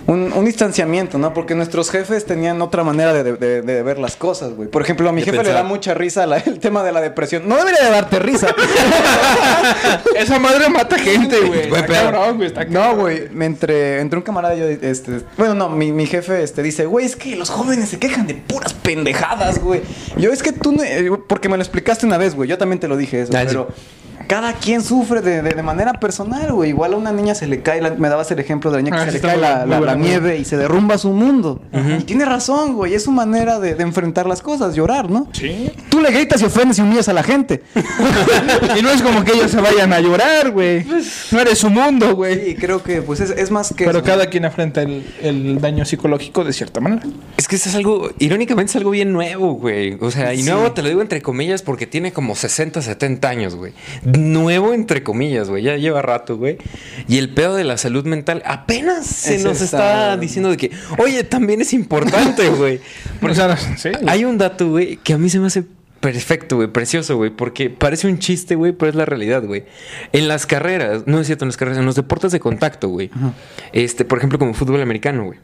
un, un distanciamiento, ¿no? Porque nuestros jefes tenían otra manera de, de- de ver las cosas, güey. Por ejemplo, a mi jefe le da mucha risa la- el tema de la depresión. No debería de darte risa. Esa madre mata gente, güey. Está cabrón, güey. Está No, güey, entre, entre un camarada y yo, este, bueno, no, mi, mi jefe, este, dice, güey, es que los jóvenes se quejan de puras pendejadas, güey. Yo, es que tú, no- eh, porque me lo explicaste una vez, güey, yo también te lo dije eso, Ah, sí. pero cada quien sufre de, de- de manera personal, güey. Igual a una niña se le cae, la- me dabas el ejemplo de la niña que Ah, se le cae muy la, muy la- buena, la muy nieve y se derrumba su mundo. Y tiene razón, güey, es su manera de, de enfrentar las cosas, llorar, ¿no? Sí. Tú le gritas y ofendes y humillas a la gente. Y no es como que ellos se vayan a llorar, güey. No eres su mundo, güey. Sí, creo que, pues, es, es más que... Pero eso. cada quien afrenta el, el daño psicológico de cierta manera. Es que eso es algo, irónicamente es algo bien nuevo, güey. O sea, y Sí. nuevo te lo digo entre comillas porque tiene como 60, 70 años, güey. Nuevo entre comillas, güey. Ya lleva rato, güey. Y el pedo de la salud mental apenas se nos está- está diciendo de que, oye, también es importante, güey. O sea, sí. güey. Hay un dato, güey, que a mí se me hace perfecto, güey, precioso, güey, porque parece un chiste, güey, pero es la realidad, güey. En las carreras, no es cierto, en las carreras, en los deportes de contacto, güey. Este, por ejemplo, como fútbol americano, güey.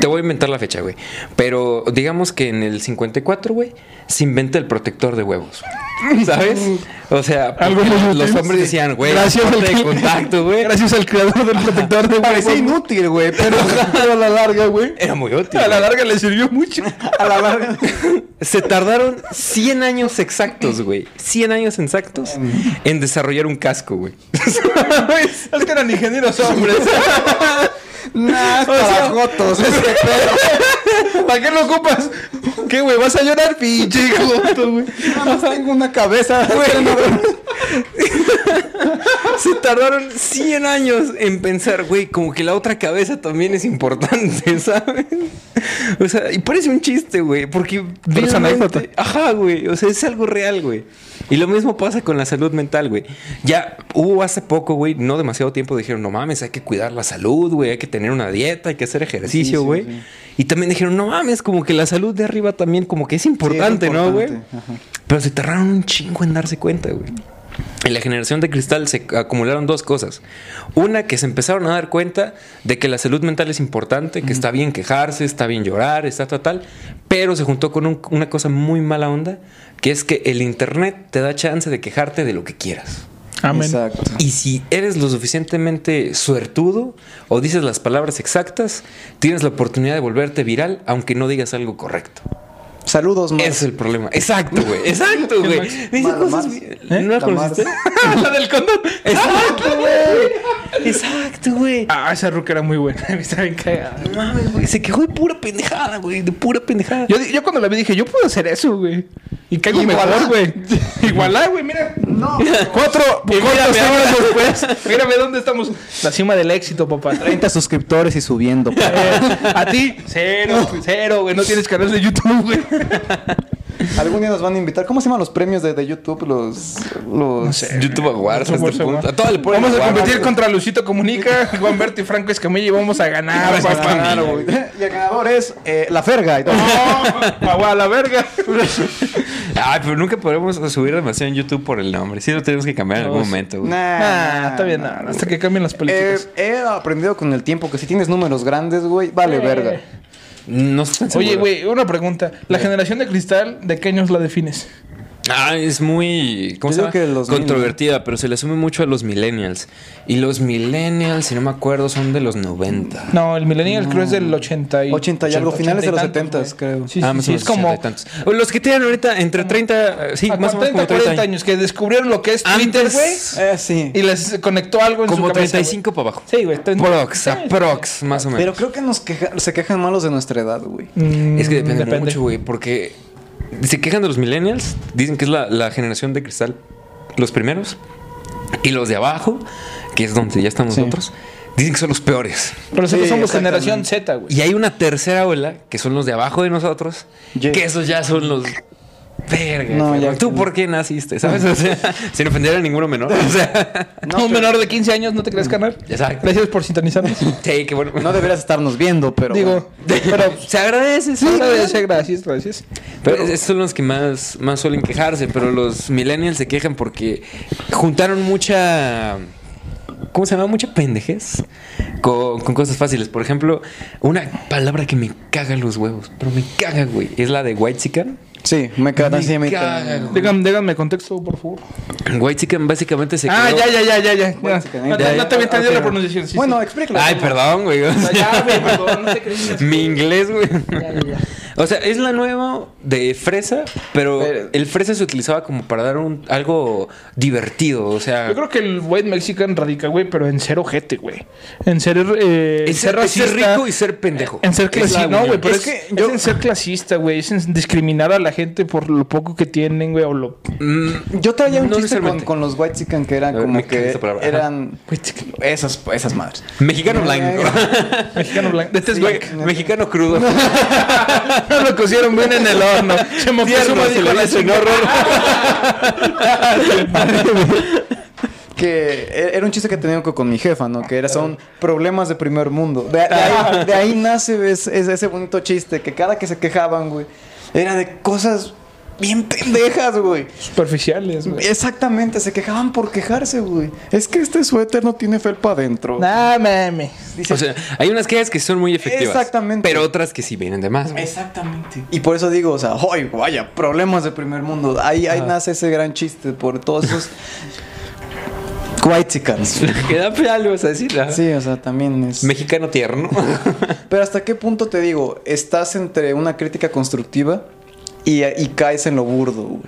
Te voy a inventar la fecha, güey. Pero digamos que en el 54, güey, se inventa el protector de huevos. ¿Sabes? O sea, Algo muy útil. los hombres decían, güey, Gracias al- de contacto, güey. Gracias al creador del protector de Parecía inútil, güey, pero... Pero a la larga, güey. Era muy útil. A la larga le sirvió mucho. A la larga... Se tardaron 100 años exactos, güey. 100 años exactos en desarrollar un casco, güey. es que eran ingenieros hombres. Nah, es sea- para jotos ese pedo. ¿Para qué lo ocupas? ¿Qué, güey? ¿Vas a llorar, pinche joto, güey? Nada más tengo una cabeza. Se tardaron 100 años en pensar, güey, como que la otra cabeza también es importante, ¿sabes? O sea, y parece un chiste, güey, porque... Pero es anécdota. Ajá, güey, o sea, es algo real, güey. Y lo mismo pasa con la salud mental, güey. Ya hubo hace poco, güey, no demasiado tiempo, dijeron, no mames, hay que cuidar la salud, güey, hay que tener una dieta, hay que hacer ejercicio, sí, güey. sí. Y también dijeron, no mames, como que la salud de arriba también como que es importante, ¿no, güey? importante, ajá. Pero se tardaron un chingo en darse cuenta, güey. En la generación de cristal se acumularon dos cosas. Una, que se empezaron a dar cuenta de que la salud mental es importante, que está bien quejarse, está bien llorar, está tal, tal. Pero se juntó con un- una cosa muy mala onda, que es que el Internet te da chance de quejarte de lo que quieras. Amén. Exacto. Y si eres lo suficientemente suertudo o dices las palabras exactas, tienes la oportunidad de volverte viral, aunque no digas algo correcto. Saludos, Mar. Ese es el problema. Exacto, güey. Exacto, güey. Dice Mar- cosas Mar- bien- ¿Eh? ¿No la La conociste? La del condón. Exacto, güey. Exacto, güey. Ah, esa ruca era muy buena. Está bien cagada. No mames, güey. Se quejó de pura pendejada, güey. De pura pendejada. Yo, yo cuando la vi dije, yo puedo hacer eso, güey. Y caigo mejor, güey. Igualá, güey, mira. No. Cuatro, cuatro. Mírame dónde estamos. La cima del éxito, papá. 30 suscriptores y subiendo. Eh, a ti, cero, cero, güey. No tienes canal de YouTube, güey. Algún día nos van a invitar. ¿Cómo se llaman los premios de, de YouTube? Los. los... No sé. YouTube Awards a este punto. Todo ponen Vamos a competir contra Lucito Comunica, Juan Berto y Franco Escamilla y vamos a ganar, Vamos a ganar. Y el ganador es eh, La Ferga. Y todo. No, agua a la verga. Ay, pero nunca podremos subir demasiado en YouTube por el nombre. Sí lo tenemos que cambiar en algún momento, güey. Nah, Nah, está bien, nah, hasta que cambien las Eh, políticas. he aprendido con el tiempo que si tienes números grandes, güey, vale Eh. verga. No Oye, güey, una pregunta. La generación de cristal, ¿de qué años la defines? Ah, es muy. ¿Cómo se llama? que los Controvertida, pero se le asume mucho a los millennials. Y los millennials, si no me acuerdo, son de los 90. No, el millennial creo es del 80 y... 80 y algo, finales de los 70, güey. creo. Sí, sí, ah, más sí, es como... 80 Los que tienen ahorita entre 30. eh, Sí, a más o menos 30, como 30 40 años que descubrieron lo que es Twitter, Antes- güey. Eh, sí. Y les conectó algo en Como su cabeza, 35 para abajo. Sí, güey. 30. Prox, Sí, aprox, más o menos. Pero creo que nos queja- se quejan malos de nuestra edad, güey. Mm, Es que depende, mucho, güey, porque se quejan de los millennials, dicen que es la, la generación de cristal, los primeros, y los de abajo, que es donde ya estamos Sí. nosotros, dicen que son los peores. Pero nosotros Sí, somos generación Z, güey. Y hay una tercera ola, que son los de abajo de nosotros, Yeah. que esos ya son los... Verga, No, ya. ¿Tú que- por qué naciste? ¿Sabes? O sea, sin ofender a ninguno menor. O sea, un menor de 15 años, ¿no te crees, canal? Exacto. Gracias por sintonizarnos. sí, qué bueno. No deberías estarnos viendo, pero. Digo, pero... se agradece, Sí, agradece, gracias, gracias. Pero esos son los que más, más suelen quejarse, pero los millennials se quejan porque juntaron mucha... ¿Cómo se llama? Mucha pendejez con, con cosas fáciles. Por ejemplo, una palabra que me caga los huevos, pero me caga, güey, es la de white chicken. Sí, me caga. Me sí, me díganme contexto, por favor. White chicken básicamente se Ah, ya, ya, ya, ya, ya. No, te había entendido Ok. la pronunciación. sí, bueno, sí. explícalo. Ay, perdón, güey. o sea, Ya, güey, perdón, no te crees. Mi inglés, güey. Ya, ya, ya. O sea, es la nueva de fresa, pero, Pero- el fresa se utilizaba como para dar un, algo divertido. O sea, Yo creo que el white mexican radica, güey, pero en ser ojete, güey. En ser, eh, en es ser ser, es ser racista. rico y ser pendejo. En ser clasista, no, güey, pero Es es, que es yo- en ser clasista, güey. Es en discriminar a la gente por lo poco que tienen, güey, o lo... Mm, Yo traía un No chiste con, los white chicken que eran ver, como que eran esas, esas madres. Mexicano blanco. Mexicano blanco. Este Güey, mexicano crudo. No lo cocieron bien en el horno. Se me Que e- era un chiste que tenía con, con mi jefa, ¿no? Que era, son problemas de primer mundo. De, de ahí, de ahí nace ese, ese bonito chiste que cada que se quejaban, güey, era de cosas bien pendejas, güey. Superficiales, güey. Exactamente, se quejaban por quejarse, güey. Es que este suéter no tiene felpa adentro. Nah, mame. Dice, O sea, hay unas quejas que son muy efectivas. Exactamente. Pero otras que sí vienen de más. güey. Exactamente. Y por eso digo, o sea, ¡ay, vaya! Problemas de primer mundo. Ahí, ahí nace ese gran chiste por todos esos. White chickens. Queda algo vas a decir. ajá. Sí, o sea, también es. Mexicano tierno. Pero hasta qué punto te digo, estás entre una crítica constructiva y, y caes en lo burdo, güey.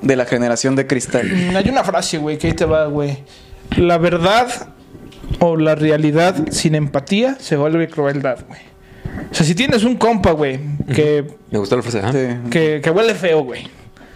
De la generación de cristal. Mm, Hay una frase, güey, que ahí te va, güey. La verdad o la realidad sin empatía se vuelve crueldad, güey. O sea, si tienes un compa, güey, que, Me gustó la frase. Sí. que, que huele feo, güey.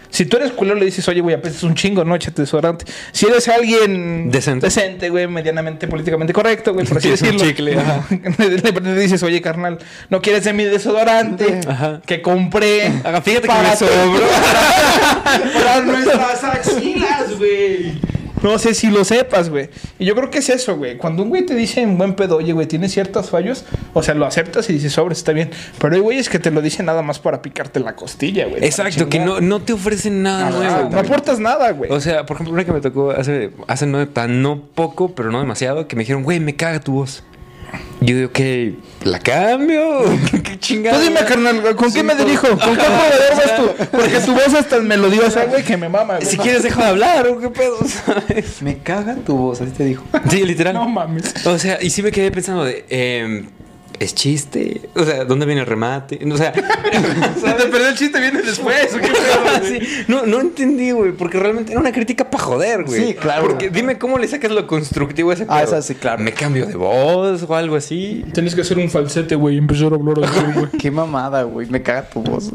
Si tú eres culero, le dices, oye, güey, apestas un chingo, no, échate desodorante. Si eres alguien Decente. decente, güey, medianamente políticamente correcto, güey, por así un decirlo. chicle, ajá. le, dices, oye, carnal, ¿no quieres de mi desodorante Ajá. que compré? Haga, fíjate que me sobró. para nuestras axilas, güey. No sé si lo sepas, güey. Y yo creo que es eso, güey. Cuando un güey te dice en buen pedo, oye, güey, tiene ciertos fallos, o sea, lo aceptas y dices, sobre, está bien. Pero hay güeyes que te lo dicen nada más para picarte la costilla, güey. Exacto, que no, no te ofrecen nada Ajá, nuevo. no aportas nada, güey. O sea, por ejemplo, una que me tocó hace, hace no tan no poco, pero no demasiado, que me dijeron, güey, me caga tu voz. Yo digo, que ¿La cambio? ¿Qué chingada? Tú dime, carnal, ¿con qué me por- dirijo? ¿Con qué proveedor vas tú? Porque tu voz es tan melodiosa, güey, que me mama, güey. Si quieres, deja de hablar, ¿o qué pedo? ¿sabes? Me caga tu voz, así te dijo. Sí, literal. No mames. O sea, y sí me quedé pensando de, em, ¿es chiste? O sea, ¿dónde viene el remate? O sea, O sea, te perdió el chiste, viene después. ¿o qué sí, no, no entendí, güey, porque realmente era una crítica para joder, güey. Sí, claro. Porque dime cómo le sacas lo constructivo a ese Ah, esa sí, claro. ¿Me cambio de voz o algo así? Tienes que hacer un falsete, güey, y empezar a hablar así, güey. Qué mamada, güey. Me caga tu voz.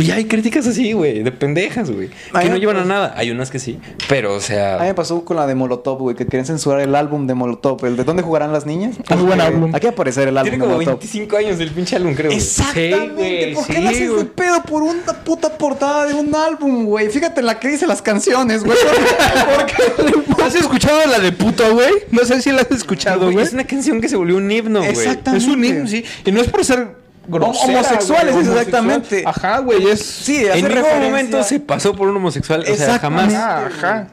Y hay críticas así, güey, de pendejas, güey. Que no llevan a nada. Hay unas que sí, pero, o A mí sea... me pasó con la de Molotov, güey, que querían censurar el álbum de Molotov. ¿El de dónde jugarán las niñas? Muy buen álbum. Aquí aparecer el álbum Tiene de como Molotov. 25 años el pinche álbum, creo. Exactamente. Sí, güey, ¿Por qué sí, le haces de pedo por una puta portada de un álbum, güey? Fíjate en la que dice las canciones, güey. ¿Por qué? ¿Has escuchado la de puto, güey? No sé si la has escuchado, Güey, es una canción que se volvió un himno, güey. Exacto. Es un himno, sí. Y no es por ser grosera, Homosexuales, güey, exactamente. Ajá, güey, es... Sí, hace En ningún referencia- momento se pasó por un homosexual. O sea, jamás. Ajá, ajá.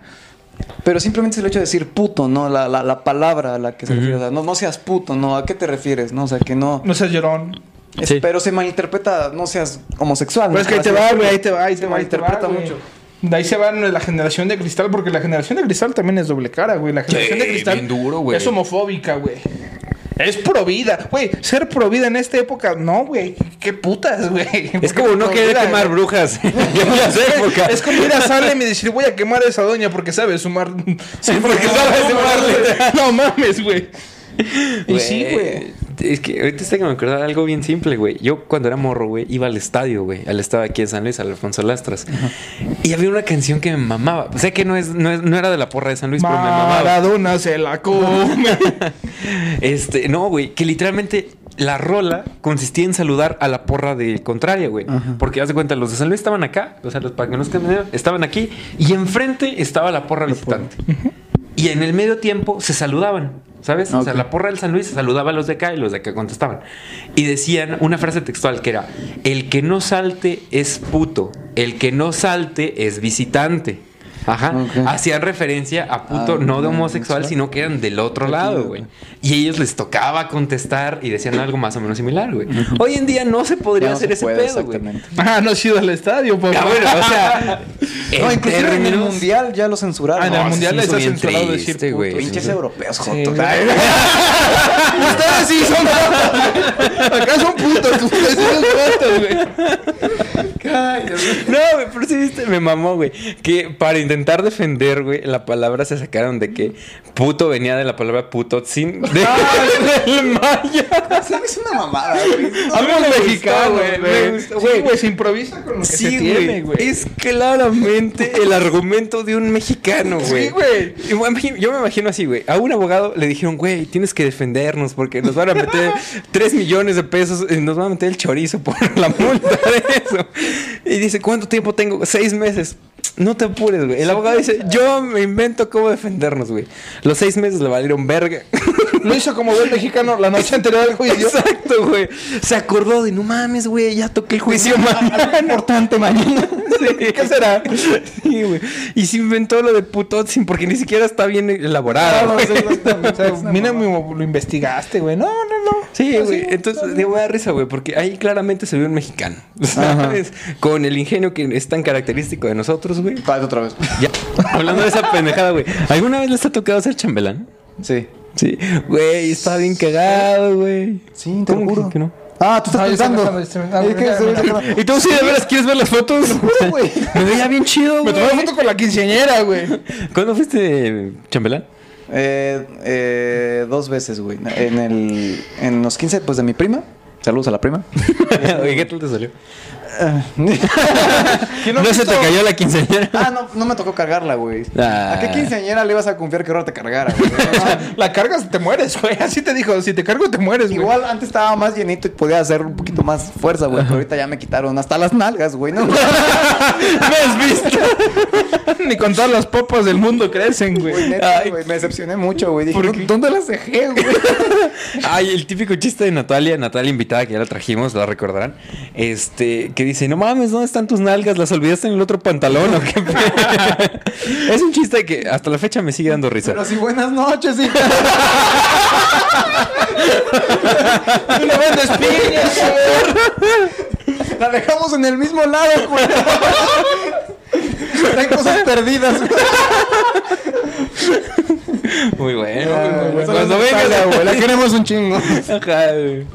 Pero simplemente es el hecho de decir puto, ¿no? La, la, la palabra a la que se refiere. O sea, no, no seas puto, ¿no? ¿A qué te refieres? ¿No? O sea, que no... No seas llorón. Es- Sí. Pero se malinterpreta, no seas homosexual. Pero ¿no? es que ahí te va, güey, ahí te va, ahí Se te va, va, malinterpreta mucho. De ahí se van la generación de cristal, porque la generación de cristal también es doble cara, güey. La generación de cristal bien duro, güey. es homofóbica, güey. Es pro vida. Güey, ser pro vida en esta época, no, güey. Qué putas, güey. Es como no querer quemar brujas. épocas. Es como ir a Salem y decir, voy a quemar a esa doña porque sabe sumar. Sí, porque sabe sumarle. No mames, güey. Y sí, güey. Es que ahorita está que me acordaba de algo bien simple, güey. Yo cuando era morro, güey, iba al estadio, güey. Al estadio aquí en San Luis, al Alfonso Lastras. Y había una canción que me mamaba. Sé que no, es, no, es- no era de la porra de San Luis, pero me mamaba. Maradona se la come. Este, no, güey, que literalmente la rola consistía en saludar a la porra de contraria, güey. Porque haz de cuenta, los de San Luis estaban acá, o sea, los para que no queden, estaban aquí, y enfrente estaba la porra visitante. Y en el medio tiempo se saludaban, ¿sabes? O sea, la porra del San Luis saludaba a los de acá y los de acá contestaban. Y decían una frase textual que era: El que no salte es puto, el que no salte es visitante. Ajá. Ok. Hacían referencia a puto Ah, no de homosexual, sino que eran del otro lado, güey. Y ellos les tocaba contestar y decían algo más o menos similar, güey. Hoy en día no se podría no hacer se ese puede, pedo, güey. exactamente. Ah, no has ido al estadio, papá. Ah, bueno, o sea, No, en inclusive en el términos- mundial ya lo censuraron. Ah, en el No, mundial sí, les ha censurado decir. Pinches europeos, Sí, jotos. güey. Ustedes sí son putos. Acá son putos. Ustedes sí son putos, güey. No, güey, pero sí viste, me mamó, güey. Que para intentar defender, güey, la palabra se sacaron de que puto venía de la palabra puto sin de, del maya. Sí, es una mamada, güey. Algo mexicano, güey, güey. Sí, güey. güey, se improvisa con lo que se Sí, tiene, güey. güey. Es claramente el argumento de un mexicano, güey. Sí, güey. Yo me imagino así, güey. A un abogado le dijeron, güey, tienes que defendernos porque nos van a meter 3 millones de pesos y nos van a meter el chorizo por la multa de eso. Y dice, ¿cuánto tiempo tengo? Seis meses. No te apures, güey. El abogado dice, yo me invento cómo defendernos, güey. Los seis meses le valieron verga. Lo hizo como buen mexicano la noche anterior al juicio. Exacto, güey. Se acordó de, no mames, güey, ya toqué el juicio mañana. importante mañana. ¿Qué será? Sí, güey. Y se inventó lo de putotzin porque ni siquiera está bien elaborado. No, güey. sí, O sea, mínimo lo investigaste, güey. No, no, no. Sí, güey. Entonces, de buena risa, güey, porque ahí claramente se ve un mexicano. ¿Sabes? Con el ingenio que es tan característico de nosotros, güey. Párate otra vez. Ya. Hablando de esa pendejada, güey. ¿Alguna vez les ha tocado ser chambelán? Sí. Sí. Güey, está bien cagado, güey. Sí, te lo ¿Cómo juro. que no? Ah, tú estás estoy pensando. ¿Y tú sí de veras quieres ver las fotos? güey. Me veía bien chido, Me güey. tomé una foto con la quinceañera, güey. ¿Cuándo fuiste chambelán? Eh, eh, dos veces, güey. En el, en los 15, pues de mi prima. Saludos a la prima. ¿qué tal te salió? ¿Quién ¿No, se te cayó la quinceañera? Ah, no, no me tocó cargarla, güey. Ah. ¿A qué quinceañera le ibas a confiar que ahora te cargara, güey? La cargas, te mueres, güey. Así te dijo, si te cargo, te mueres, güey. Igual antes estaba más llenito y podía hacer un poquito más fuerza, güey. Pero ahorita ya me quitaron hasta las nalgas, güey. ¿no? ¿Me has visto? Ni con todas las papas del mundo crecen, Güey, güey. neta, Ay. güey. Me decepcioné mucho, güey. Dije, ¿Por "¿Dó- qué? ¿dónde las dejé, güey? Ay, el típico chiste de Natalia, Natalia invitada, que ya la trajimos, la recordarán. Este, que dice, no mames, ¿dónde están tus nalgas? ¿Las olvidaste en el otro pantalón o qué? pedo?" es un chiste que hasta la fecha me sigue dando risa. Pero sí, buenas noches, hija. Tú no vendes piñas. La dejamos en el mismo lado, güey. Hay cosas perdidas, güey. Muy bueno, muy Cuando es vengas, Natalia, güey, la queremos un chingo. Ajá, güey.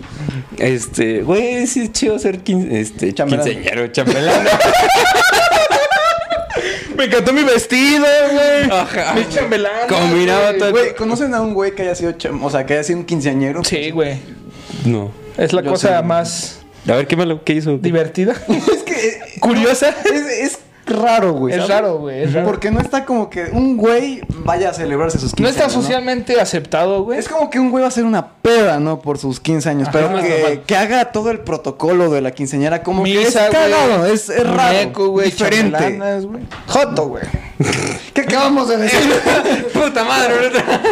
Este, güey, sí es chido ser quin- este, Chambelán. quinceañero, chambelán. Me encantó mi vestido, güey. Ajá. Mi chambelán. Combinaba todo. Güey, ¿conocen a un güey que haya sido, cham- o sea, que haya sido un quinceañero? Sí, güey. No. Es la Yo cosa más A ver, ¿qué malo? ¿Qué hizo? divertida. Es que... eh, Curiosa. Es, es raro, güey. Es raro, güey. Es raro. Porque no está como que un güey vaya a celebrarse sus 15 No está años, socialmente aceptado, güey. Es como que un güey va a hacer una peda, ¿no? Por sus 15 años. Ajá, pero que, que haga todo el protocolo de la quinceañera como que es Misa, cagado, es, es raro. Muñeco, güey. diferente. Joto, güey. ¿Qué acabamos de decir? Puta madre, ahorita.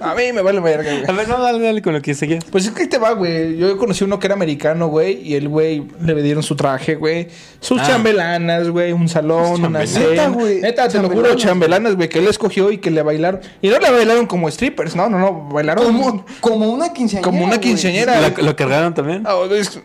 A mí me vale verga, güey. A ver, no, dale, dale con lo que seguías. Pues es que ahí te va, güey. Yo conocí uno que era americano, güey. Y el güey le dieron su traje, güey. Sus Ah. chambelanas, güey. Un salón, una cena. Neta, güey. Neta, te lo juro, Chambelanas. güey. Que él escogió y que le bailaron. Y no le bailaron como strippers, no, no, no. Bailaron como, como una quinceañera. como una quinceañera. ¿Lo, lo cargaron también? Ah, es-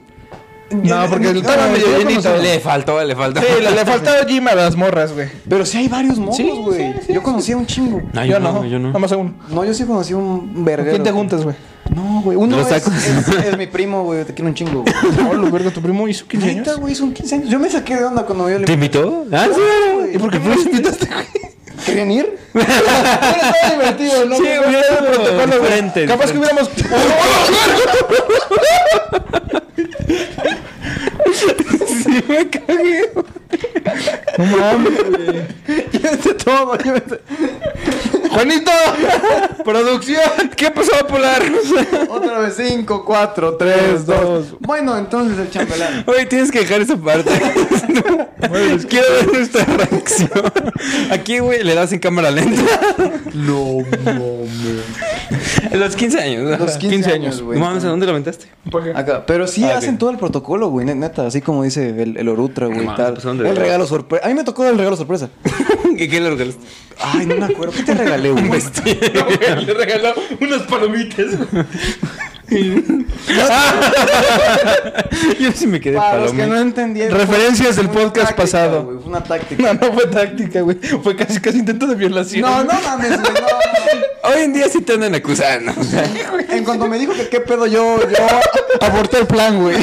No, porque estaba no, medio yo llenito. Le faltó, le faltó. Sí, le, le faltaba Jim a las morras, güey. Pero sí hay varios morros, güey. sí, sí, yo conocí a un chingo. No, yo, no, yo no. Nada más a uno. No, yo sí conocí a un ¿Con verguero. quién te juntas, güey? No, güey. Uno Los es, tacos. es- es mi primo, güey. Te quiero un chingo, güey. No, lo verga, tu primo hizo 15 Neta, años. güey, son 15 años. Yo me saqué de onda cuando yo le ¿Te invitó? Ah, sí. güey. ¿Y por qué no los invitaste, güey? ¿Querían ir? Bueno, estaba divertido, ¿no? Sí, hubiera protocolo, diferente, Capaz que hubiéramos. Sí, me cagué. No mames, güey. Llévate todo. Juanito, producción. ¿Qué pasó, Polar? Otra vez, 5, 4, 3, 2. Bueno, entonces el chambelán. Oye, tienes que dejar esa parte. Quiero ver nuestra reacción. Aquí, güey, le das en cámara lenta. No, no, En los 15 años. Los 15 años, güey. No mames, ¿a dónde lo aventaste? Acá, pero sí Ah, hacen todo el protocolo, güey, ne- neta, así como dice el, el Orutra, güey, No y mames, tal. pues, ¿dónde el regalo sorpresa. A mí me tocó el regalo sorpresa. ¿Qué, qué le regalaste? Ay, no me acuerdo. ¿Qué te regalé, güey? Le regaló unas palomitas. Yo sí me quedé Para los que palomita. no entendieron. Referencias del podcast táctica, pasado. Fue una táctica. No, no fue táctica, güey. Fue casi, casi intento de violación. No, no mames, güey, no, Hoy en día sí te andan acusando. En cuanto me dijo que qué pedo, yo, yo aborté el plan, güey.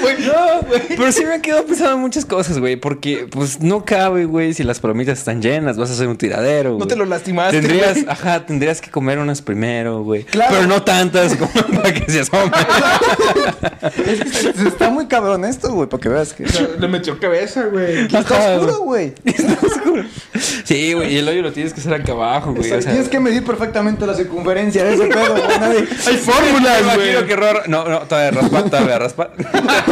No, güey. Pero sí me han quedado pensando en muchas cosas, güey. Porque, pues, no cabe, güey. Si las palomitas están llenas, vas a hacer un tiradero, No güey. te lo lastimaste. Tendrías, güey. ajá, tendrías que comer unas primero, güey. Claro. Pero no tantas como para que se asome. Es que se- está muy cabrón esto, güey, para que veas que. O sea, Le metió cabeza, güey. Está oscuro, güey. Sí, güey. Y el hoyo lo tienes que hacer acá abajo, güey. O sea, Tienes que medir perfectamente la circunferencia de ese pedo, güey. Nadie- Hay fórmulas, güey. imagino que Ror... No, no, todavía raspa, todavía raspa.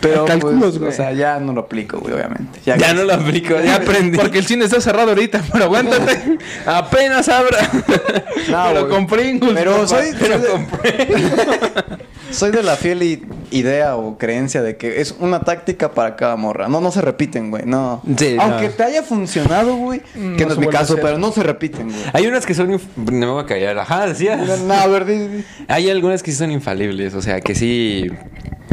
Pero, Cálculos, pues, güey. o sea, ya no lo aplico, güey, obviamente. Ya, Ya no lo aplico, ya aprendí. Porque el cine está cerrado ahorita, pero aguántate. apenas abra. No, pero güey. con Pringles. Pero papá. soy, Pero soy, de, compré. soy de la fiel idea o creencia de que es una táctica para cada morra. No, no se repiten, güey. No. Sí, Aunque no. te haya funcionado, güey, que No es mi caso, pero no se repiten, güey. Hay unas que son... inf- No me voy a callar. Ajá, decía. No, a ver, di- di- Hay algunas que sí son infalibles, o sea, que sí,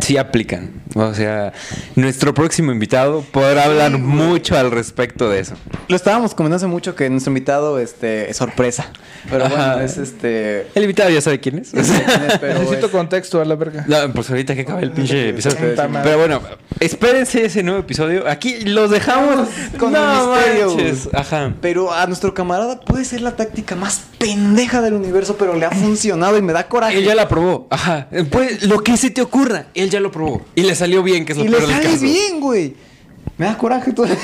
sí aplican. O sea, nuestro próximo invitado podrá hablar mucho al respecto de eso. Lo estábamos comentando hace mucho que nuestro invitado este, es sorpresa. Pero bueno, Ajá. es este. El invitado ya sabe quién es. pero Necesito es- contexto a la verga. No, pues ahorita que acabe el pinche episodio. Pero bueno, espérense ese nuevo episodio. Aquí los dejamos Con el misterio, manches. Ajá. Pero a nuestro camarada puede ser la táctica más pendeja del universo, pero le ha funcionado y me da coraje. Él ya la probó. Ajá. Pues lo que se te ocurra, él ya lo probó. Y le salió bien, que es lo y le peor del sale caso. bien, güey. Me da coraje todo.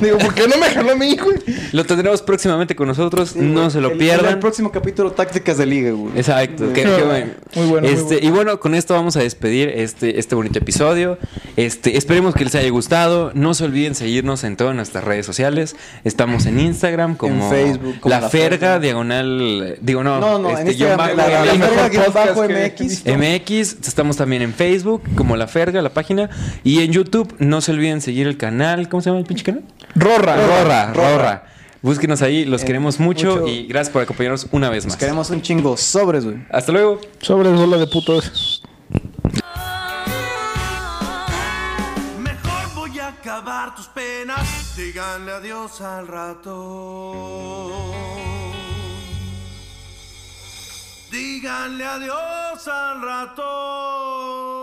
Digo, ¿por qué no me jaló a mí, güey? Lo tendremos próximamente con nosotros. no se lo El- El, pierdan. próximo capítulo, tácticas de liga, güey. Exacto, Sí. qué, qué bueno. Muy bueno, muy Este, bueno. Y bueno, con esto vamos a despedir este, este bonito episodio. Este, esperemos que les haya gustado. No se olviden seguirnos en todas nuestras redes sociales. Estamos en Instagram como En Facebook, como La, La Ferga, Ferga. diagonal. Digo, no, No, no, en este, guion Instagram, bajo, la, la, la MX. mejor verga guion bajo podcast que- MX. MX, estamos también en Facebook como La Ferga, la página. Y en YouTube, no se olviden seguir el canal. ¿Cómo se llama el pinche canal? Rorra. Rorra, Rorra. Rorra. Búsquenos ahí, los Eh, queremos mucho, mucho. y gracias por acompañarnos una vez Nos más. queremos un chingo sobres, güey. Hasta luego. Sobre bola de putos. Mejor voy a acabar tus penas. Díganle adiós al rato. Díganle adiós al rato.